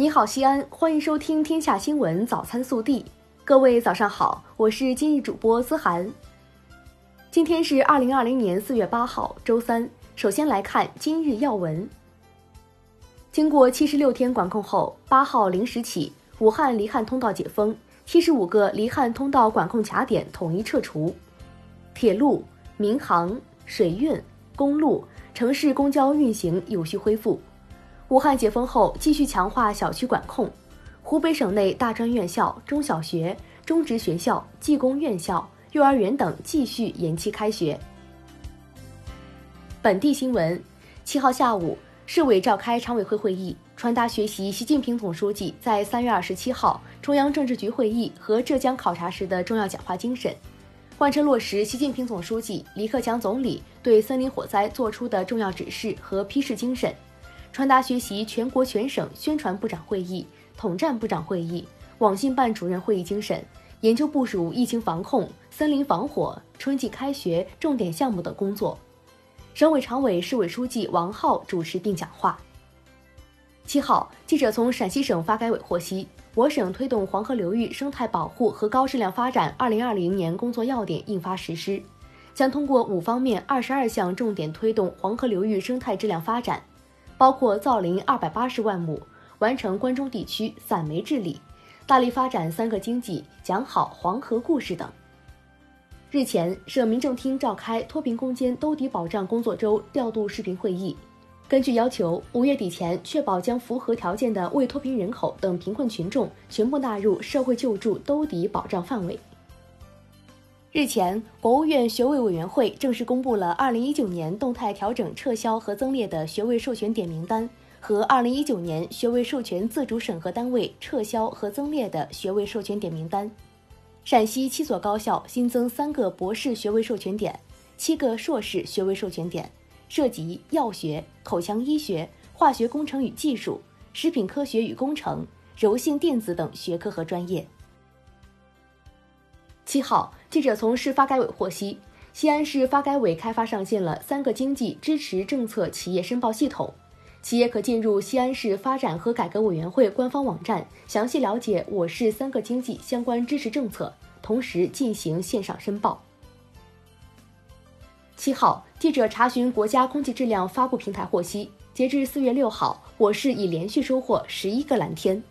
你好，西安，欢迎收听《天下新闻早餐速递》。各位早上好，我是今日主播思涵。今天是二零二零年四月八号，周三。首先来看今日要闻。经过七十六天管控后，八号零时起，武汉离汉通道解封，七十五个离汉通道管控卡点统一撤除。铁路、民航、水运、公路、城市公交运行有序恢复。武汉解封后，继续强化小区管控。湖北省内大专院校、中小学、中职学校、技工院校、幼儿园等继续延期开学。本地新闻：七号下午，市委召开常委会会议，传达学习习近平总书记在三月二十七号中央政治局会议和浙江考察时的重要讲话精神，贯彻落实习近平总书记、李克强总理对森林火灾作出的重要指示和批示精神。传达学习全国全省宣传部长会议、统战部长会议、网信办主任会议精神，研究部署疫情防控、森林防火、春季开学重点项目等工作。省委常委、市委书记王浩主持并讲话。七号，记者从陕西省发改委获悉，我省推动黄河流域生态保护和高质量发展二零二零年工作要点印发实施，将通过五方面二十二项重点推动黄河流域生态质量发展。包括造林二百八十万亩，完成关中地区散煤治理，大力发展三个经济，讲好黄河故事等。日前，省民政厅召开脱贫攻坚兜底保障工作周调度视频会议，根据要求，五月底前确保将符合条件的未脱贫人口等贫困群众全部纳入社会救助兜底保障范围。日前，国务院学位委员会正式公布了2019年动态调整撤销和增列的学位授权点名单和2019年学位授权自主审核单位撤销和增列的学位授权点名单。陕西七所高校新增三个博士学位授权点，七个硕士学位授权点，涉及药学、口腔医学、化学工程与技术、食品科学与工程、柔性电子等学科和专业。七号，记者从市发改委获悉，西安市发改委开发上线了三个经济支持政策企业申报系统，企业可进入西安市发展和改革委员会官方网站，详细了解我市三个经济相关支持政策，同时进行线上申报。七号，记者查询国家空气质量发布平台获悉，截至四月六号，我市已连续收获十一个蓝天。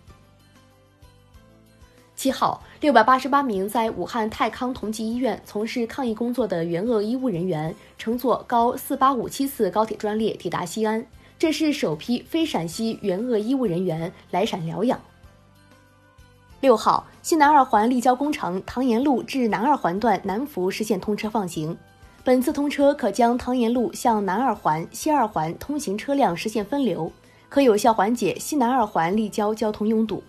七号，六百八十八名在武汉泰康同济医院从事抗疫工作的援鄂医务人员乘坐高四八五七次高铁专列抵达西安，这是首批非陕西援鄂医务人员来陕疗养。六号，西南二环立交工程唐延路至南二环段南服实现通车放行，本次通车可将唐延路向南二环、西二环通行车辆实现分流，可有效缓解西南二环立交交通拥堵。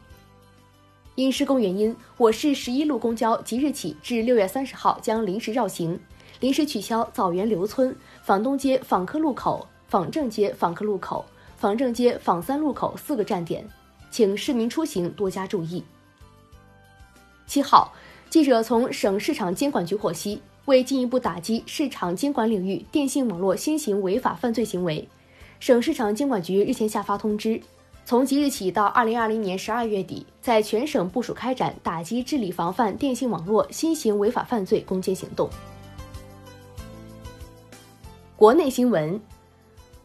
因施工原因，我市十一路公交即日起至六月三十号将临时绕行，临时取消枣园刘村、坊东街坊科路口、坊正街坊科路口、坊正街坊三路口四个站点，请市民出行多加注意。七号，记者从省市场监管局获悉，为进一步打击市场监管领域电信网络新型违法犯罪行为，省市场监管局日前下发通知。从即日起到二零二零年十二月底，在全省部署开展打击治理防范电信网络新型违法犯罪攻坚行动。国内新闻，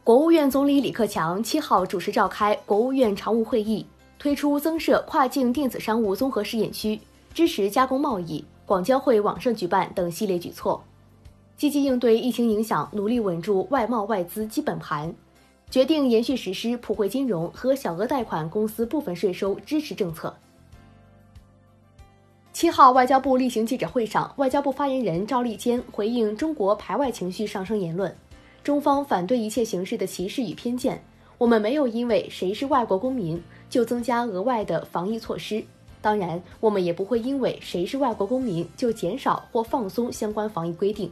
国务院总理李克强七号主持召开国务院常务会议，推出增设跨境电子商务综合试验区、支持加工贸易、广交会网上举办等系列举措，积极应对疫情影响，努力稳住外贸外资基本盘。决定延续实施普惠金融和小额贷款公司部分税收支持政策。七号，外交部例行记者会上，外交部发言人赵立坚回应中国排外情绪上升言论，中方反对一切形式的歧视与偏见。我们没有因为谁是外国公民就增加额外的防疫措施，当然，我们也不会因为谁是外国公民就减少或放松相关防疫规定。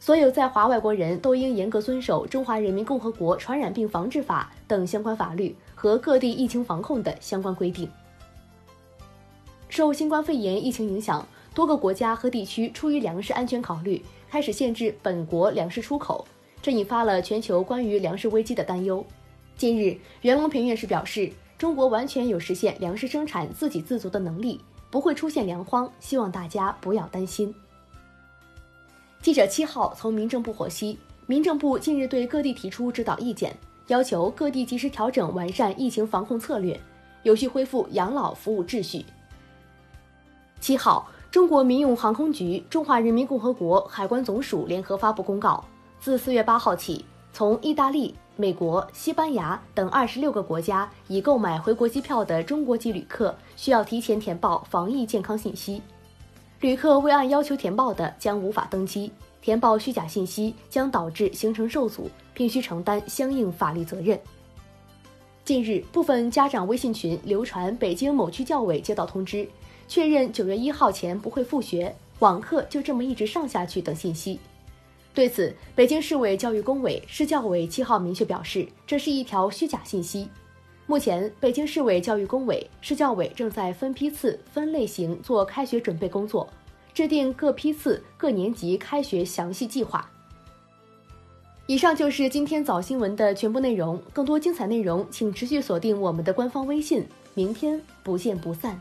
所有在华外国人都应严格遵守《中华人民共和国传染病防治法》等相关法律和各地疫情防控的相关规定。受新冠肺炎疫情影响，多个国家和地区出于粮食安全考虑，开始限制本国粮食出口，这引发了全球关于粮食危机的担忧。近日，袁隆平院士表示，中国完全有实现粮食生产自给自足的能力，不会出现粮荒，希望大家不要担心。记者七号从民政部获悉，民政部近日对各地提出指导意见，要求各地及时调整完善疫情防控策略，有序恢复养老服务秩序。七号，中国民用航空局、中华人民共和国海关总署联合发布公告，自四月八号起，从意大利。美国、西班牙等二十六个国家已购买回国机票的中国籍旅客需要提前填报防疫健康信息，旅客未按要求填报的将无法登机，填报虚假信息将导致行程受阻，并需承担相应法律责任。近日，部分家长微信群流传北京某区教委接到通知，确认九月一号前不会复学，网课就这么一直上下去等信息。对此，北京市委教育工委、市教委七号明确表示，这是一条虚假信息。目前，北京市委教育工委、市教委正在分批次、分类型做开学准备工作，制定各批次、各年级开学详细计划。以上就是今天早新闻的全部内容，更多精彩内容请持续锁定我们的官方微信。明天不见不散。